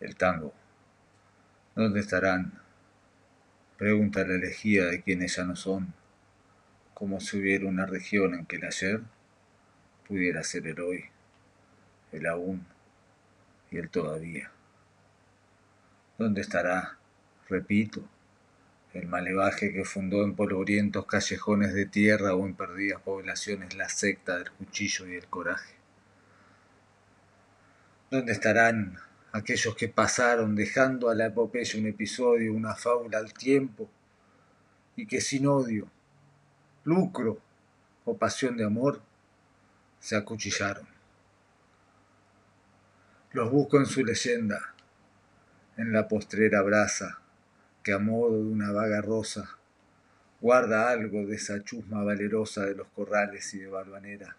el tango. ¿Dónde estarán? Pregunta la elegía de quienes ya no son, como si hubiera una región en que el ayer pudiera ser el hoy, el aún y el todavía. ¿Dónde estará, repito, el malevaje que fundó en polvorientos callejones de tierra o en perdidas poblaciones la secta del cuchillo y el coraje? ¿Dónde estarán aquellos que pasaron dejando a la epopeya un episodio, una fábula al tiempo, y que sin odio, lucro o pasión de amor se acuchillaron. Los busco en su leyenda, en la postrera brasa que a modo de una vaga rosa guarda algo de esa chusma valerosa de los corrales y de Balvanera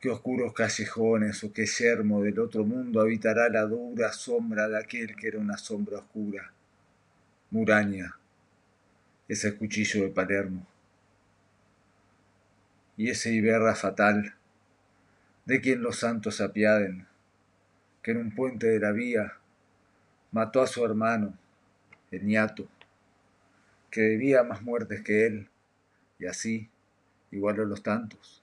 qué oscuros callejones o qué yermo del otro mundo habitará la dura sombra de aquel que era una sombra oscura. Muraña, ese cuchillo de Palermo. Y ese Iberra fatal, de quien los santos apiaden, que en un puente de la vía mató a su hermano, el ñato, que debía más muertes que él, y así igualó los tantos.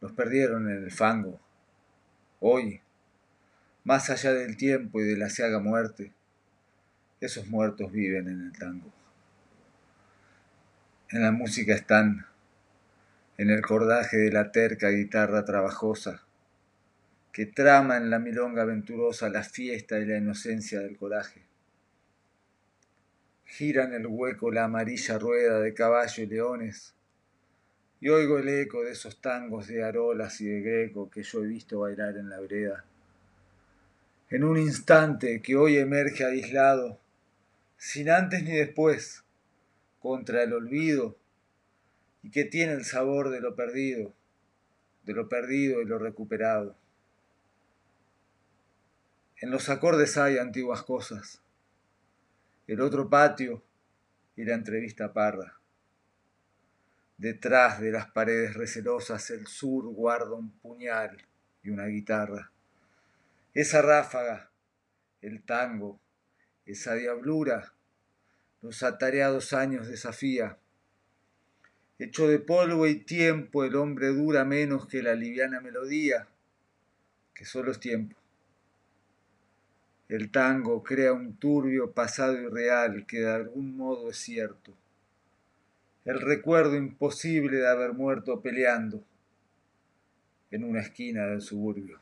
los perdieron en el fango. Hoy, más allá del tiempo y de la ciaga muerte, esos muertos viven en el tango. En la música están, en el cordaje de la terca guitarra trabajosa, que trama en la milonga aventurosa la fiesta y la inocencia del coraje. Gira en el hueco la amarilla rueda de caballo y leones, y oigo el eco de esos tangos de arolas y de greco que yo he visto bailar en la vereda. En un instante que hoy emerge aislado, sin antes ni después, contra el olvido, y que tiene el sabor de lo perdido, de lo perdido y lo recuperado. En los acordes hay antiguas cosas, el otro patio y la entrevista parra Detrás de las paredes recelosas el sur guarda un puñal y una guitarra. Esa ráfaga, el tango, esa diablura, los atareados años desafía. Hecho de polvo y tiempo el hombre dura menos que la liviana melodía, que solo es tiempo. El tango crea un turbio pasado irreal que de algún modo es cierto el recuerdo imposible de haber muerto peleando en una esquina del suburbio.